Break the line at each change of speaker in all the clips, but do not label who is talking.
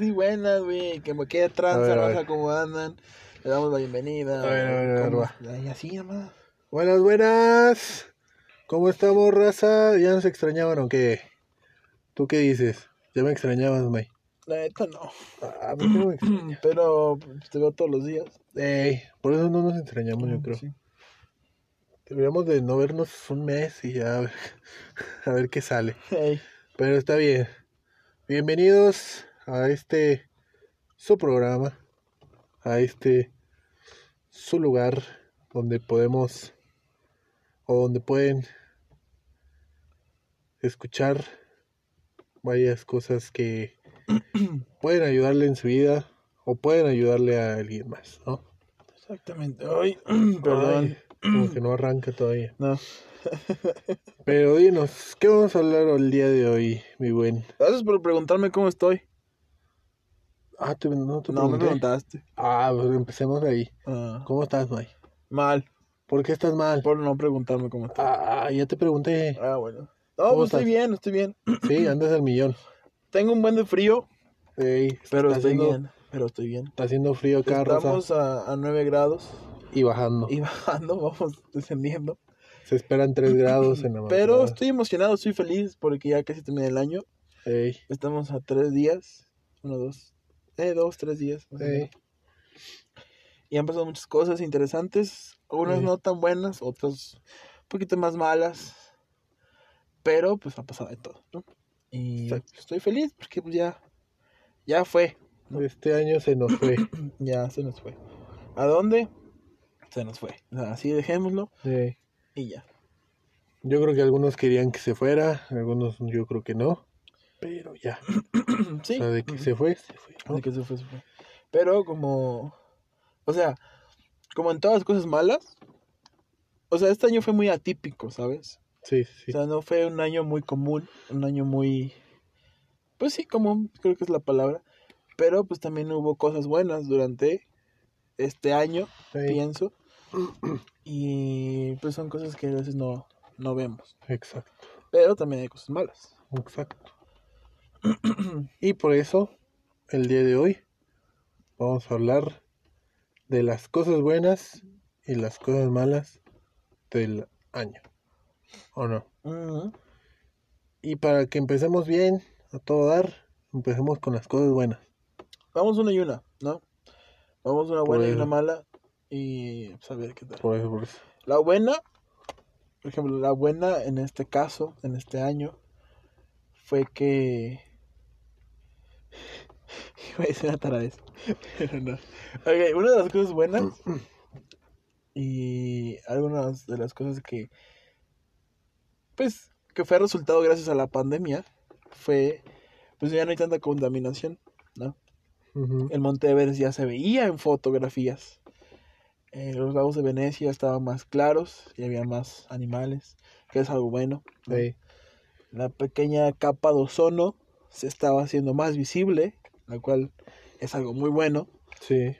Sí, buenas, güey. Que me quede tranza, raza, cómo andan. Le damos la bienvenida.
A ver, a ver, a ver,
¿Cómo-
va.
Ay, así, nomás.
Buenas, buenas. ¿Cómo estamos, raza? ¿Ya nos extrañaban o qué? ¿Tú qué dices? ¿Ya me extrañabas, May?
La neta no.
Ah, ¿por qué no me extrañas?
Pero pues, te veo todos los días.
Ey, por eso no nos extrañamos, yo creo.
Sí.
Deberíamos de no vernos un mes y ya a ver, a ver qué sale.
Ey,
Pero está bien. Bienvenidos a este su programa, a este su lugar donde podemos o donde pueden escuchar varias cosas que pueden ayudarle en su vida o pueden ayudarle a alguien más, ¿no?
exactamente. Ay, perdón.
Ay, como que no arranca todavía.
No.
Pero dinos, ¿qué vamos a hablar el día de hoy, mi buen?
Gracias por preguntarme cómo estoy.
Ah, te, no te
No me
pregunté.
preguntaste.
Ah, pues empecemos de ahí.
Ah,
¿Cómo estás, May?
mal.
¿Por qué estás mal?
Por no preguntarme cómo estoy.
Ah, ya te pregunté.
Ah, bueno.
¿Cómo
No, pues
estás?
estoy bien, estoy bien.
Sí, andas al millón.
Tengo un buen de frío,
Ey,
pero estoy
haciendo,
bien. Pero estoy bien.
Está haciendo frío acá, Rosa,
Estamos a, a 9 grados
y bajando.
y bajando, vamos descendiendo.
Se esperan 3 grados en la
Pero
madrugada.
estoy emocionado, estoy feliz porque ya casi termina el año.
Ey,
Estamos a tres días. Uno, dos. Eh, dos, tres días. más o. Y han pasado muchas cosas interesantes. Algunas
Sí.
no tan buenas, otras un poquito más malas. Pero pues ha pasado de todo, ¿no? Y estoy feliz porque pues ya, ya fue.
Este año se nos fue.
Ya se nos fue. ¿A dónde? Se nos fue. O sea, así dejémoslo
Ey.
y ya.
Yo creo que algunos querían que se fuera, algunos yo creo que no. Pero ya.
Sí.
O sea, de que se fue, se fue. ¿no?
De que se fue, se fue. Pero como, o sea, como en todas las cosas malas, o sea, este año fue muy atípico, ¿sabes?
Sí, sí.
O sea, no fue un año muy común, un año muy, pues sí, común, creo que es la palabra. Pero pues también hubo cosas buenas durante este año, pienso. Y pues son cosas que a veces no, no vemos.
Exacto.
Pero también hay cosas malas.
Exacto. y por eso, el día de hoy, vamos a hablar de las cosas buenas y las cosas malas del año. ¿O no? Y para que empecemos bien, a todo dar, empecemos con las cosas buenas.
Vamos una y una, ¿no? Vamos una buena y una mala y pues, a ver qué tal.
Por eso, por eso.
La buena, por ejemplo, la buena en este caso, en este año, fue que... Iba a decir una taradez, pero no. Ok, una de las cosas buenas y algunas de las cosas que, pues, que fue resultado gracias a la pandemia, fue, pues ya no hay tanta contaminación, ¿no? El Monte Everest ya se veía en fotografías. Eh, los lagos de Venecia estaban más claros y había más animales, que es algo bueno. ¿no? La pequeña capa de ozono se estaba haciendo más visible, la cual es algo muy bueno.
sí,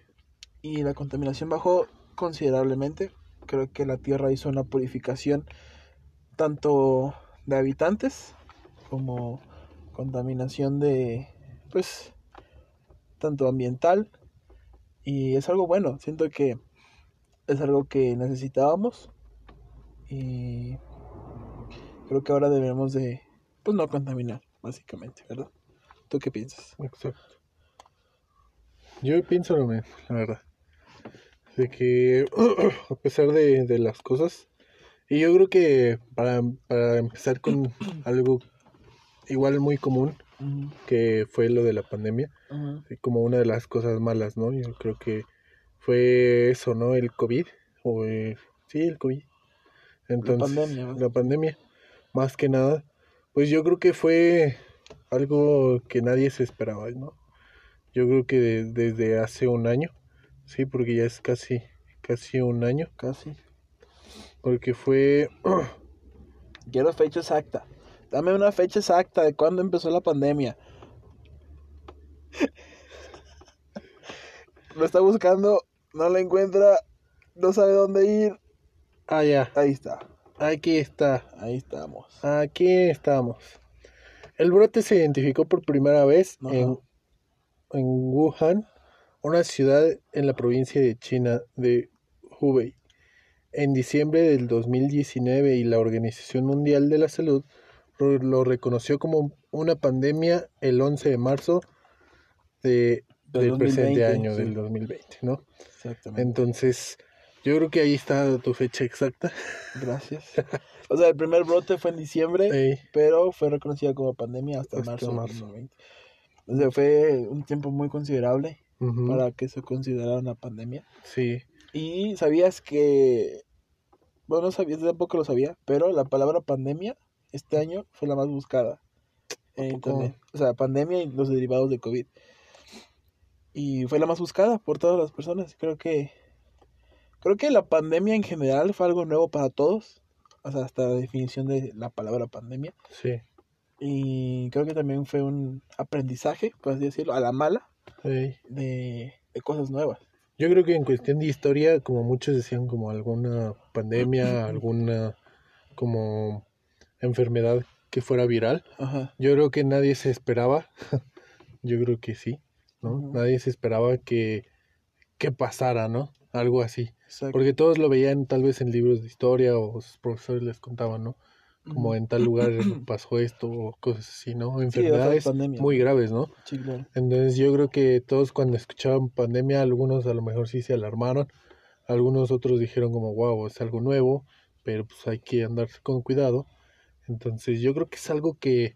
Y la contaminación bajó considerablemente. Creo que la Tierra hizo una purificación tanto de habitantes como contaminación de, pues, tanto ambiental. Y es algo bueno. Siento que es algo que necesitábamos. Y creo que ahora debemos de, pues, no contaminar, básicamente, ¿verdad? ¿Tú qué piensas?
exacto. Yo pienso lo mismo, la verdad. De que a pesar de, de las cosas, y yo creo que para, para empezar con algo igual muy común, que fue lo de la pandemia, como una de las cosas malas, ¿no? Yo creo que fue eso, ¿no? El COVID, o eh, sí, el COVID. Entonces,
pandemia, ¿no?
la pandemia, más que nada, pues yo creo que fue algo que nadie se esperaba, ¿no? Yo creo que de- desde hace un año, sí, porque ya es casi, casi un año,
Casi.
porque fue,
Quiero fecha exacta. Dame una fecha exacta de cuándo empezó la pandemia. Lo está buscando, no la encuentra, no sabe dónde ir.
ah, ya,
Ahí está,
aquí está,
ahí estamos.
aquí estamos. El brote se identificó por primera vez
Ajá.
en en Wuhan, una ciudad en la provincia de China de Hubei, en diciembre del 2019 y la Organización Mundial de la Salud lo reconoció como una pandemia el 11 de marzo de, del presente año, del 2020, ¿no?
Exactamente.
Entonces, yo creo que ahí está tu fecha exacta.
Gracias. O sea, el primer brote fue en diciembre, pero fue reconocida como pandemia hasta, marzo, del 2020. O sea, fue un tiempo muy considerable para que se considerara una pandemia.
Sí.
Y sabías que, bueno, no sabías, tampoco lo sabía, pero la palabra pandemia este año fue la más buscada en internet. O sea, pandemia y los derivados de COVID. Y fue la más buscada por todas las personas. Creo que creo que la pandemia en general fue algo nuevo para todos. O sea, hasta la definición de la palabra pandemia.
Sí.
Y creo que también fue un aprendizaje, por así decirlo, a la mala,
sí.
de, de cosas nuevas.
Yo creo que en cuestión de historia, como muchos decían, como alguna pandemia, alguna como enfermedad que fuera viral.
Ajá.
Yo creo que nadie se esperaba, yo creo que sí, ¿no? Nadie se esperaba que, que pasara, ¿no? Algo así.
Exacto.
Porque todos lo veían tal vez en libros de historia o sus profesores les contaban, ¿no? Como en tal lugar pasó esto o cosas así, ¿no? Enfermedades muy graves, ¿no?
Sí, claro.
Entonces yo creo que todos cuando escuchaban pandemia, algunos a lo mejor sí se alarmaron, algunos otros dijeron como, wow, es algo nuevo, pero pues hay que andar con cuidado. Entonces yo creo que es algo que,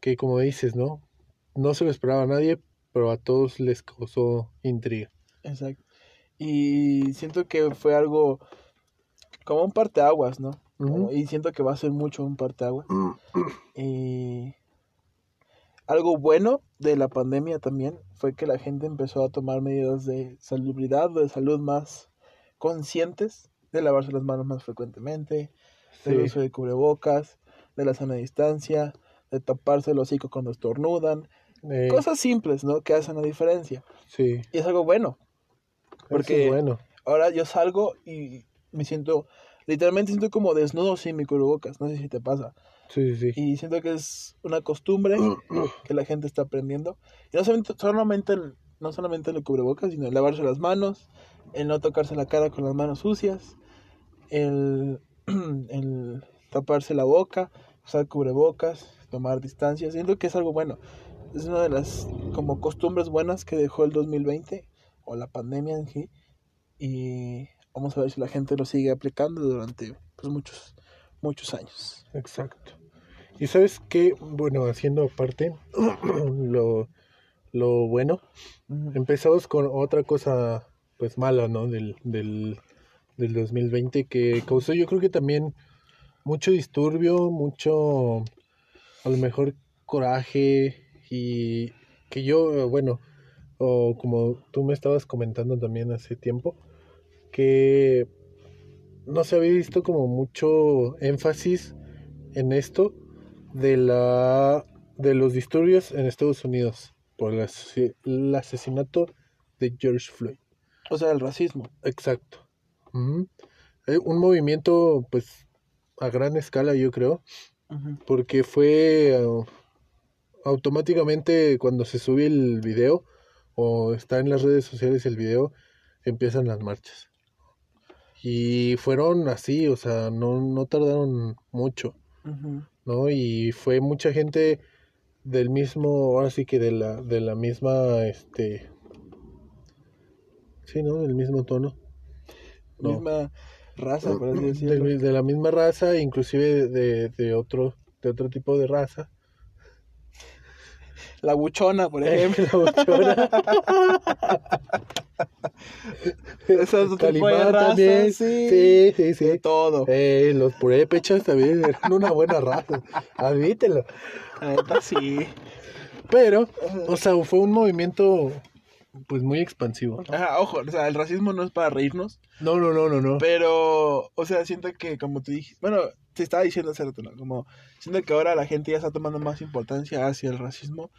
que como dices, ¿no? No se lo esperaba a nadie, pero a todos les causó intriga.
Exacto. Y siento que fue algo como un parteaguas, ¿no? Como-. Y siento que va a ser mucho un parteaguas. Y algo bueno de la pandemia también fue que la gente empezó a tomar medidas de salubridad o de salud más conscientes, de lavarse las manos más frecuentemente, del
Sí,
uso de cubrebocas, de la sana distancia, de taparse el hocico cuando estornudan.
eh,
Cosas simples, ¿no? Que hacen la diferencia.
sí,
Y es algo bueno. Porque
es bueno.
ahora yo salgo y me siento, literalmente siento como desnudo sin mi cubrebocas, no sé si te pasa.
Sí, sí, sí.
Y siento que es una costumbre que la gente está aprendiendo. Y no solamente, solamente el, no solamente el cubrebocas, sino el lavarse las manos, el no tocarse la cara con las manos sucias, el, el taparse la boca, usar cubrebocas, tomar distancia. Siento que es algo bueno. Es una de las como costumbres buenas que dejó el 2020 o la pandemia en sí. Y vamos a ver si la gente lo sigue aplicando durante pues, muchos, muchos años.
Exacto. Y sabes qué, bueno, haciendo aparte lo, lo bueno, empezamos con otra cosa pues mala, ¿no? Del, del, del 2020 que causó yo creo que también mucho disturbio, mucho a lo mejor coraje y que yo, bueno, o como tú me estabas comentando también hace tiempo, que no se había visto como mucho énfasis en esto de la de los disturbios en Estados Unidos por el, el asesinato de George Floyd.
O sea, el racismo.
Exacto. Eh, Un movimiento pues a gran escala yo creo, porque fue eh, automáticamente cuando se sube el video o está en las redes sociales el video, empiezan las marchas. Y fueron así, o sea, no, no tardaron mucho. ¿no? Y fue mucha gente del mismo, ahora sí que de la, de la misma, este, sí, ¿no? Del mismo tono. No.
Misma raza, por así decirlo.
de, la misma raza, inclusive de, de otro, de otro tipo de raza.
La buchona, por ejemplo.
La buchona.
Ese es de
Calimán también.
sí.
Sí, sí,
De
sí.
todo.
Eh, los purépechas también eran una buena raza. Admítelo.
Sí.
Pero, o sea, fue un movimiento pues muy expansivo. ¿no?
Ajá, ojo, o sea, el racismo no es para reírnos,
No, no, no, no, no.
pero, o sea, siento que, como tú dijiste, bueno, te estaba diciendo hace rato, ¿no? Como, siento que ahora la gente ya está tomando más importancia hacia el racismo,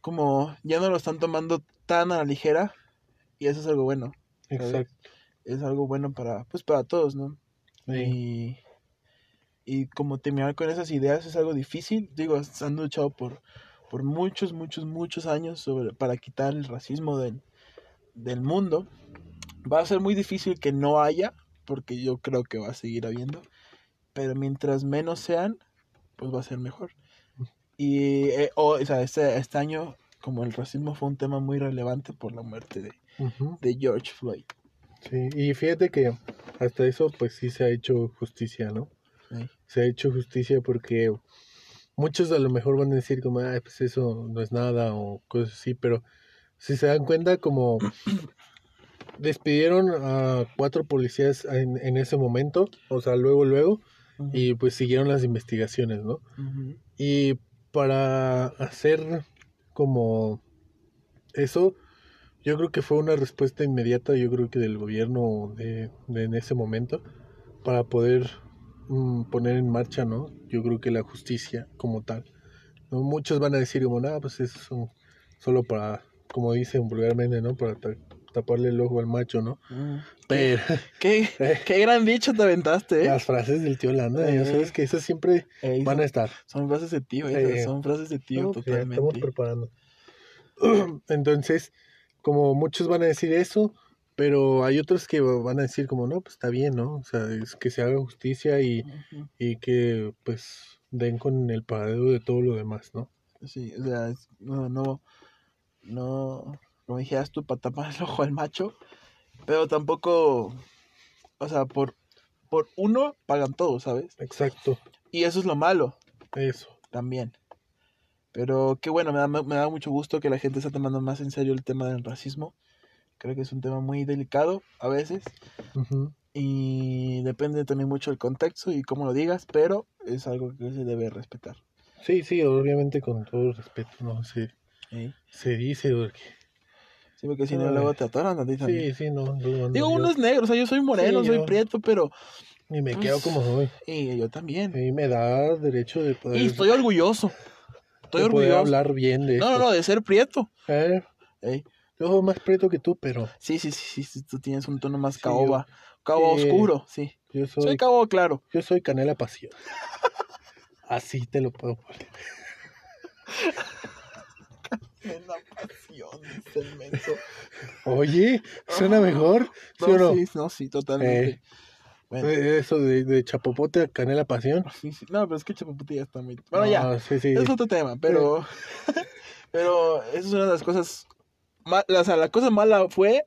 como ya no lo están tomando tan a la ligera, y eso es algo bueno,
Exacto.
es algo bueno para, pues, para todos, ¿no?
Sí.
Y, y como terminar con esas ideas es algo difícil. Digo, han luchado por por muchos, muchos, muchos años sobre, para quitar el racismo del, del mundo. Va a ser muy difícil que no haya, porque yo creo que va a seguir habiendo. Pero mientras menos sean, pues va a ser mejor. Y eh, o sea, este, este año, como el racismo fue un tema muy relevante por la muerte de, De George Floyd.
Sí, y fíjate que hasta eso pues sí se ha hecho justicia, ¿no?
Sí.
Se ha hecho justicia porque muchos a lo mejor van a decir como, ay, pues eso no es nada o cosas así, pero si se dan cuenta como despidieron a cuatro policías en, en ese momento, o sea, luego, luego, y pues siguieron las investigaciones, ¿no? Y para hacer como eso, yo creo que fue una respuesta inmediata, yo creo que del gobierno de, de en ese momento, para poder mm, poner en marcha, ¿no? Yo creo que la justicia como tal. ¿no? Muchos van a decir como, nada, pues eso solo para, como dicen vulgarmente, ¿no? Para ta- taparle el ojo al macho, ¿no?
ujú.
Pero
¿Qué, qué gran dicho te aventaste, ¿eh?
las frases del tío Landa, ya
Eh.
sabes que esas siempre van
son,
a estar.
son frases de tío, esas,
Eh,
son frases de tío
No, pues ya estamos
totalmente.
preparando. Entonces, como muchos van a decir eso, pero hay otros que van a decir como, no, pues está bien, ¿no? O sea, es que se haga justicia y, y que pues den con el paradero de todo lo demás, ¿no?
Sí, o sea, es- no, no, no, como dijeras tú, para tapar el ojo al macho, pero tampoco, o sea, por, por uno pagan todo, ¿sabes?
Exacto,
Y eso es lo malo
eso.
también. Pero qué bueno, me da, me da mucho gusto que la gente está tomando más en serio el tema del racismo. Creo que es un tema muy delicado a veces
Ujú.
y depende también mucho del contexto y cómo lo digas, pero es algo que se debe respetar.
Sí, sí, obviamente con todo respeto, ¿no? Se,
¿sí?
se dice porque...
Sí, porque si no luego te atoran a ti también.
Sí, sí, no. no, no,
Digo,
yo-
uno es negro, o sea, yo soy moreno,
Sí,
soy
yo-
prieto, pero...
Y me
pues,
quedo como soy.
Y yo también.
Y me da derecho de poder,
Y estoy orgulloso. Estoy
de poder
orgulloso.
hablar bien de
No, no,
esto.
no, de ser prieto.
Eh,
Ey,
yo soy más preto que tú, pero
Sí, sí, sí, sí, tú tienes un tono más
Sí,
caoba. Oscuro, sí.
yo soy,
Soy caoba claro.
yo soy canela pasión. Así te lo puedo poner.
La pasión, dice el menso.
Oye, suena mejor, ¿sí o
No,
no?
sí, no, sí, totalmente. Bueno,
Eh, Eso de, de chapopote a canela pasión.
sí, sí. No, pero es que Chapaputi ya está muy... Bueno, ya,
Ah, sí, sí.
es otro tema, pero... pero esa es una de las cosas... ma- O sea, la cosa mala fue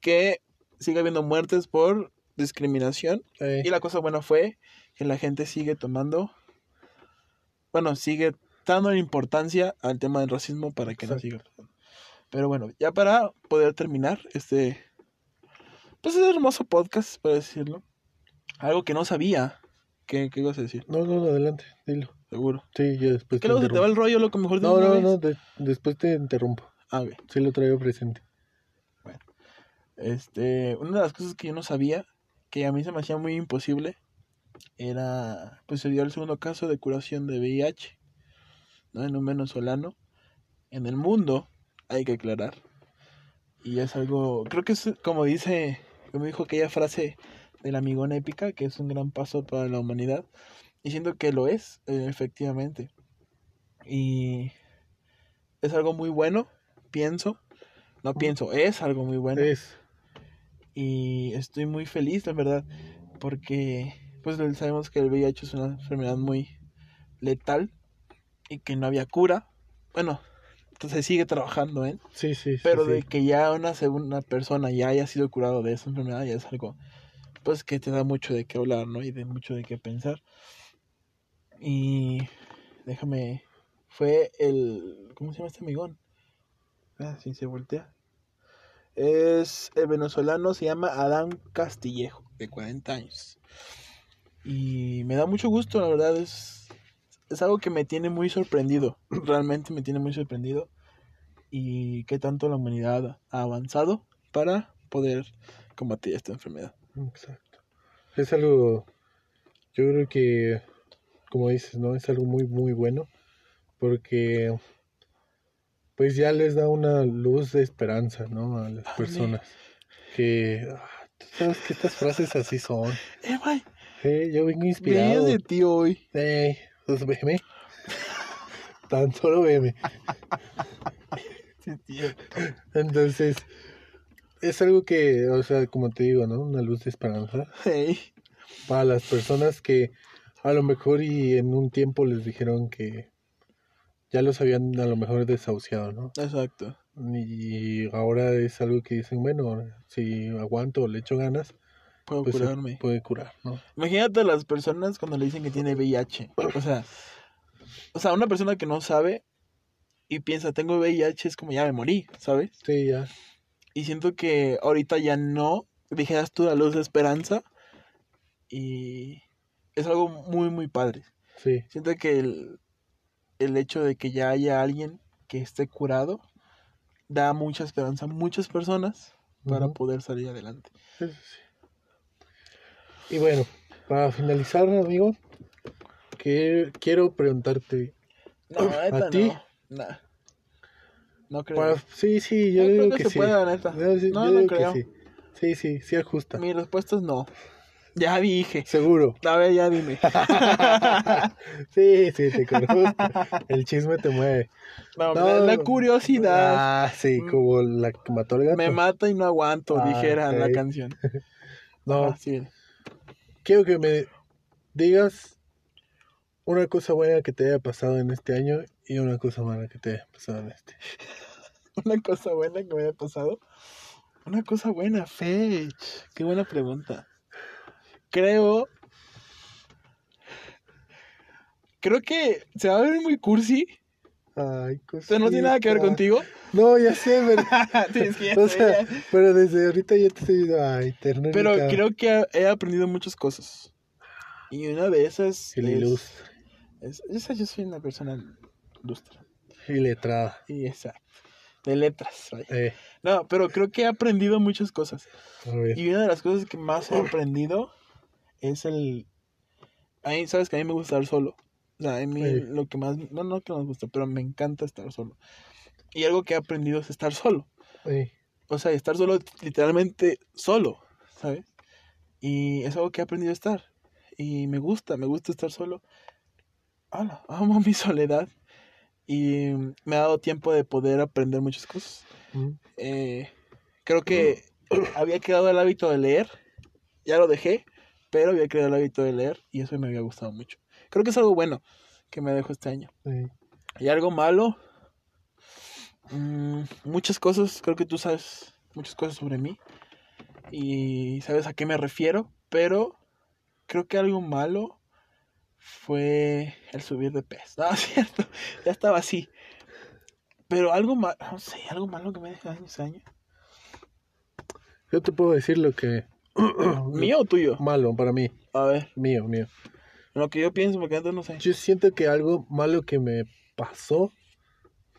que sigue habiendo muertes por discriminación Y la cosa buena fue que la gente sigue tomando, bueno, sigue dando importancia al tema del racismo para que no siga pasando. Pero bueno, ya para poder terminar este, pues este hermoso podcast, por decirlo, algo que no sabía, ¿qué, qué ibas a decir?
No, no, adelante, dilo.
Seguro.
Sí, yo después
Que
te
luego se te va el rollo, loco, mejor de
No,
una
no,
vez.
no, de- después te interrumpo.
Ah, ok.
Sí lo traigo presente.
Este, una de las cosas que yo no sabía, que a mí se me hacía muy imposible, era, pues se dio el segundo caso de curación de VIH, ¿no? En un venezolano. En el mundo, hay que aclarar. Y es algo, creo que es como dice, como dijo aquella frase de la amigona épica, que es un gran paso para la humanidad. Y siento que lo es, eh, efectivamente. Y es algo muy bueno, pienso. No pienso, es algo muy bueno
Es,
y estoy muy feliz, la verdad, porque pues sabemos que el VIH es una enfermedad muy letal y que no había cura. Bueno, entonces se sigue trabajando, ¿eh?
sí, sí, sí,
Pero
sí.
de que ya una segunda persona ya haya sido curado de esa enfermedad ya es algo pues que te da mucho de qué hablar, ¿no? Y de mucho de qué pensar. Y déjame fue el ¿cómo se llama este amigón? Ah, sí se voltea. Es el venezolano se llama Adán Castillejo, de 40 años. Y me da mucho gusto, la verdad es es algo que me tiene muy sorprendido, realmente me tiene muy sorprendido y qué tanto la humanidad ha avanzado para poder combatir esta enfermedad.
Exacto. Es algo, yo creo que, como dices, ¿no? Es algo muy, muy bueno porque pues ya les da una luz de esperanza, ¿no? A las personas que, ah, tú sabes que estas frases así son.
Eh, güey,
Eh, yo vengo inspirado.
de ti hoy.
Eh, pues, veme. Tan solo veme.
Sí.
Entonces, es algo que, o sea, como te digo, ¿no? Una luz de esperanza
Hey.
para las personas que a lo mejor y en un tiempo les dijeron que ya los habían a lo mejor desahuciado, ¿no?
Exacto.
Y ahora es algo que dicen, bueno, si aguanto o le echo ganas,
Puedo
pues
curarme.
puede curar, ¿no?
Imagínate a las personas cuando le dicen que tiene VIH. O sea, o sea, una persona que no sabe y piensa, tengo VIH, es como ya me morí, ¿sabes?
Sí, ya.
Y siento que ahorita ya no, dijeras tú la luz de esperanza. Y es algo muy, muy padre.
Sí,
Siento que el, el hecho de que ya haya alguien que esté curado da mucha esperanza a muchas personas para poder salir adelante.
sí. Y bueno, para finalizar, amigo, que quiero preguntarte,
No,
¿A ti?
no. Nah. No creo.
para- sí, sí, yo
No creo
digo
que
que,
se
sí.
pueda, neta.
Yo,
No,
yo
no creo.
sí. Sí, sí, sí ajusta.
Mi respuesta es no. Ya dije.
Seguro.
A ver, ya dime.
sí, sí, te conozco. El chisme te mueve.
No,
No.
la, la curiosidad
Ah, sí, como la que mató al gato.
me mata y no aguanto,
Ah,
dijera la
ok.
canción.
No,
sí.
quiero que me digas una cosa buena que te haya pasado en este año y una cosa mala que te haya pasado en este.
Una cosa buena que me haya pasado. Una cosa buena, Fetch. Qué buena pregunta. Creo. Creo que se va a ver muy cursi.
Ay,
O sea, no tiene nada que ver
cosita.
contigo.
No, ya sé, pero,
Sí, es que ya
o
sé,
sea,
ya.
pero desde ahorita ya te estoy diciendo, ay, ternurita.
Pero creo que he aprendido muchas cosas. Y una de esas
la
es, es- esa yo soy una persona ilustre.
y letrada.
Y esa. De letras. vaya.
Eh,
No, pero creo que he aprendido muchas cosas. Y una de las cosas que más he aprendido es el... A mí, sabes que a mí me gusta estar solo. O sea, a mí
Sí.
lo que más... No, no que me gusta, pero me encanta estar solo. Y algo que he aprendido es estar solo.
Eh,
O sea, estar solo, literalmente solo, ¿sabes? Y es algo que he aprendido a estar. Y me gusta, me gusta estar solo. Hola, amo mi soledad. Y me ha dado tiempo de poder aprender muchas cosas.
mm,
Eh, creo que había quedado el hábito de leer. Ya lo dejé, pero había quedado el hábito de leer y eso me había gustado mucho. Creo que es algo bueno que me dejó este año.
eh,
Y algo malo. mm, muchas cosas, creo que tú sabes muchas cosas sobre mí. Y sabes a qué me refiero. Pero creo que algo malo fue el subir de peso. No, es cierto. Ya estaba así. Pero algo malo, no sé, algo malo que me dejó ese año.
Yo te puedo decir lo que...
¿Mío o tuyo?
Malo para mí.
A ver,
Mío, mío.
lo que yo pienso, porque antes no sé.
Yo siento que algo malo que me pasó...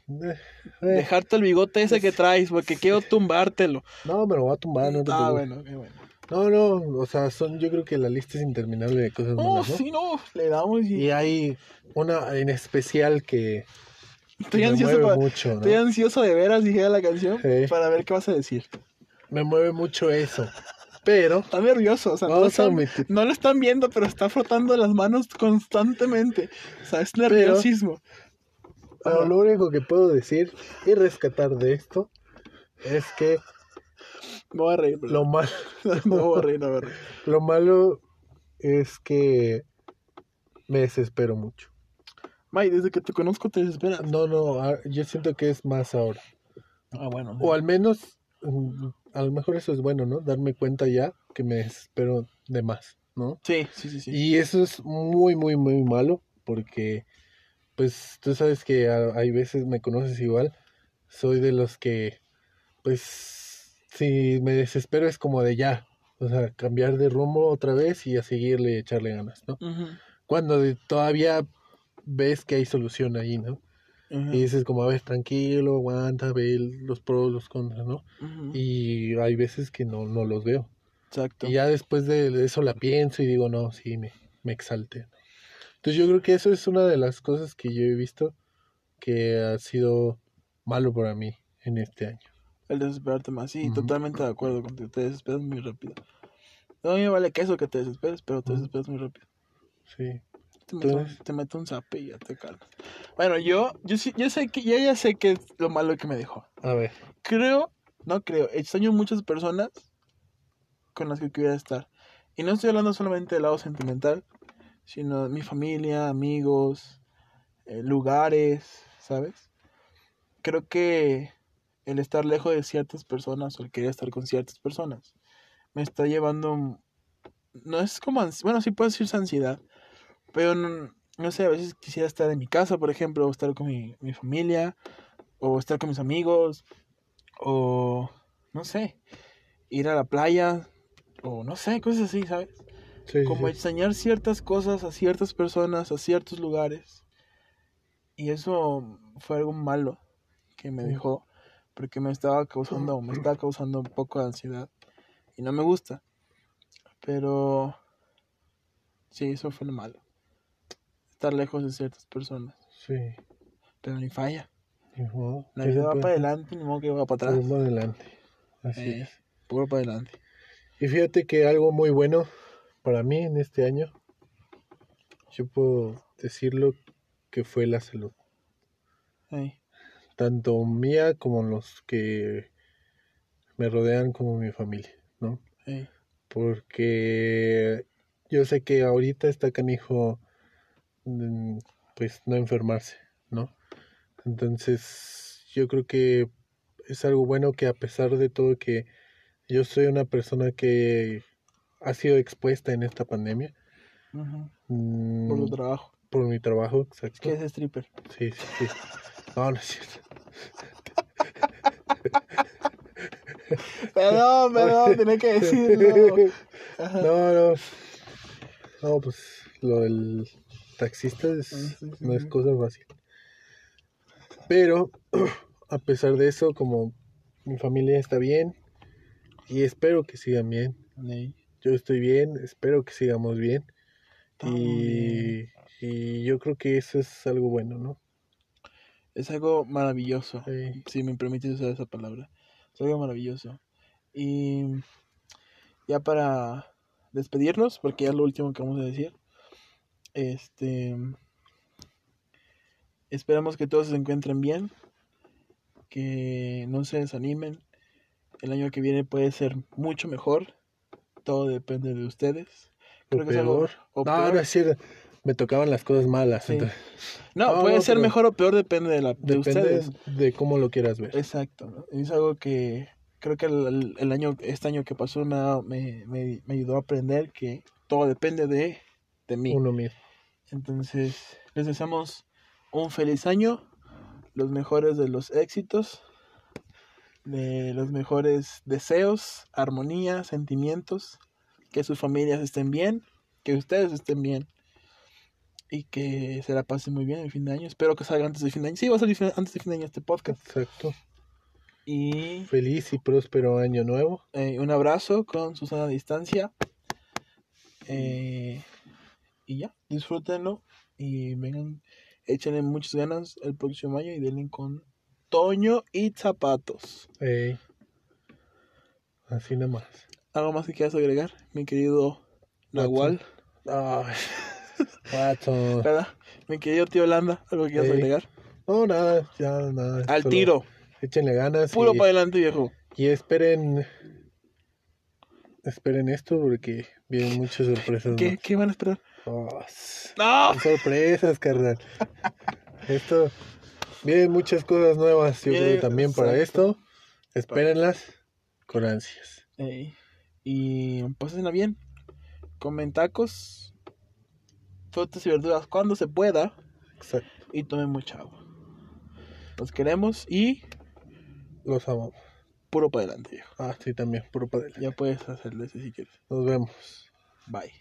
eh, eh,
Dejarte el bigote ese que traes, porque quiero tumbártelo.
no, me lo voy a tumbar, no te
Ah, bueno, qué bueno.
No, no, o sea, son, yo creo que la lista es interminable de cosas
No,
malas, ¿no?
sí, no, le damos y...
Y hay una en especial que
Estoy
me
ansioso,
mueve
pa-
mucho, ¿no?
estoy ansioso de veras, dije la canción,
Sí.
para ver qué vas a decir.
Me mueve mucho eso. Pero,
Está nervioso, o sea, no, están- no lo están viendo, pero está frotando las manos constantemente. O sea, es nerviosismo.
Pero lo único que puedo decir y rescatar de esto es que
Me voy a reír,
lo, mal,
no voy a reír, no me voy a reír.
lo malo es que me desespero mucho.
May, desde que te conozco te desesperas.
No, no, a- yo siento que es más ahora.
Ah, bueno.
O al menos, mm, a lo mejor eso es bueno, ¿no? Darme cuenta ya que me desespero de más, ¿no?
Sí, sí, sí, sí.
Y eso es muy, muy, muy malo porque, pues, tú sabes que hay veces me conoces igual. Soy de los que, pues, si me desespero es como de ya, o sea, cambiar de rumbo otra vez y a seguirle echarle ganas, ¿no? Cuando de- todavía ves que hay solución ahí, ¿no? Y dices como, a ver, tranquilo, aguanta, ve los pros, los contras, ¿no? Y hay veces que no, no los veo.
Exacto.
Y ya después de eso la pienso y digo, no, sí, me, me exalté. Entonces yo creo que eso es una de las cosas que yo he visto que ha sido malo para mí en este año.
El desesperarte más. Sí, totalmente de acuerdo contigo. Te desesperas muy rápido. No a mí me vale queso que te desesperes, pero te desesperas muy rápido.
Sí.
te meto,
Entonces-
te meto un zape y ya te calmas. Bueno, yo, yo, yo sé que, yo ya sé que es lo malo que me dejó.
A ver.
Creo, no creo, extraño muchas personas con las que quería estar. Y no estoy hablando solamente del lado sentimental, sino de mi familia, amigos, eh, lugares, ¿sabes? Creo que el estar lejos de ciertas personas o el querer estar con ciertas personas me está llevando... No es como... Bueno, sí puedo decirse ansiedad, pero no, no sé, a veces quisiera estar en mi casa, por ejemplo, o estar con mi, mi familia, o estar con mis amigos, o no sé, ir a la playa, o no sé, cosas así, ¿sabes?
Sí,
Como
sí.
extrañar ciertas cosas a ciertas personas, a ciertos lugares. Y eso fue algo malo que me
Mm.
dejó, porque me estaba causando, me estaba causando un poco de ansiedad. Y no me gusta. Pero sí, eso fue lo malo. Estar lejos de ciertas personas.
Sí.
Pero ni falla.
Ni modo.
La
¿Qué se
vida va
puede
para adelante, ni modo que va para atrás.
Rumbo adelante. Así
Eh,
es.
puro para adelante.
Y fíjate que algo muy bueno para mí en este año, yo puedo decirlo que fue la salud.
Ey,
Tanto mía como los que me rodean como mi familia, ¿no?
ey,
Porque yo sé que ahorita está canijo, mm, pues no enfermarse, ¿no? Entonces, yo creo que es algo bueno que a pesar de todo que yo soy una persona que ha sido expuesta en esta pandemia, mm,
Por tu trabajo.
por mi trabajo, exacto.
¿Qué es stripper?
Sí, sí, sí. No, no es cierto.
Perdón, perdón, tenía que decirlo. Ajá.
No, no. No, pues lo del taxista es-
Ah, sí, sí,
no es cosa fácil. Pero, a pesar de eso, como mi familia está bien y espero que sigan bien. Yo estoy bien, espero que sigamos bien.
estamos
Y,
bien.
y yo creo que eso es algo bueno, ¿no?
Es algo maravilloso.
Sí.
Si me permites usar esa palabra. Es algo maravilloso. Y ya para despedirnos, porque ya es lo último que vamos a decir. Este. Esperamos que todos se encuentren bien. Que no se desanimen. El año que viene puede ser mucho mejor. Todo depende de ustedes.
O
Creo que es algo-
peor.
o
no,
peor.
no es cierto. Me tocaban las cosas malas.
Sí.
entonces,
No,
No,
puede
no,
ser
pero
mejor o peor, depende de, la, de
depende
ustedes.
de cómo lo quieras ver.
Exacto, ¿no? es algo que creo que el, el- año, este año que pasó me, me, me- me ayudó a aprender que todo depende de, de mí.
Uno mismo.
Entonces, les deseamos un feliz año, los mejores de los éxitos, de los mejores deseos, armonía, sentimientos, que sus familias estén bien, que ustedes estén bien y que se la pasen muy bien el fin de año. Espero que salga antes de fin de año. Sí, va a salir antes de fin de año este podcast.
Exacto.
Y
Feliz y próspero año nuevo.
eh, un abrazo con Susana a distancia. Eh, y ya, disfrútenlo y vengan, échenle muchas ganas el próximo año y denle con Toño y zapatos.
Ey. Así nomás.
¿Algo más que quieras agregar, mi querido Nahual?
Ay. Watson.
¿Verdad? Mi querido tío Landa, ¿algo que quieras
Sí.
agregar?
No, nada, ya nada.
Al
solo
tiro,
Échenle ganas.
puro
y,
para adelante, viejo.
y esperen. Esperen esto porque vienen muchas sorpresas.
¿Qué. ¿Qué van a esperar?
Oh, s-
¡No!
sorpresas, carnal. Esto. Vienen muchas cosas nuevas, yo creo
Viene-
también para esto. Espérenlas con ansias.
Ey, Y pásenla bien. Comen tacos, frutas y verduras cuando se pueda.
Exacto.
Y tomen mucha agua. Los queremos y
Los amamos.
puro para adelante, viejo.
Ah, sí, también, puro padre.
Ya puedes hacerle si quieres.
Nos vemos.
Bye.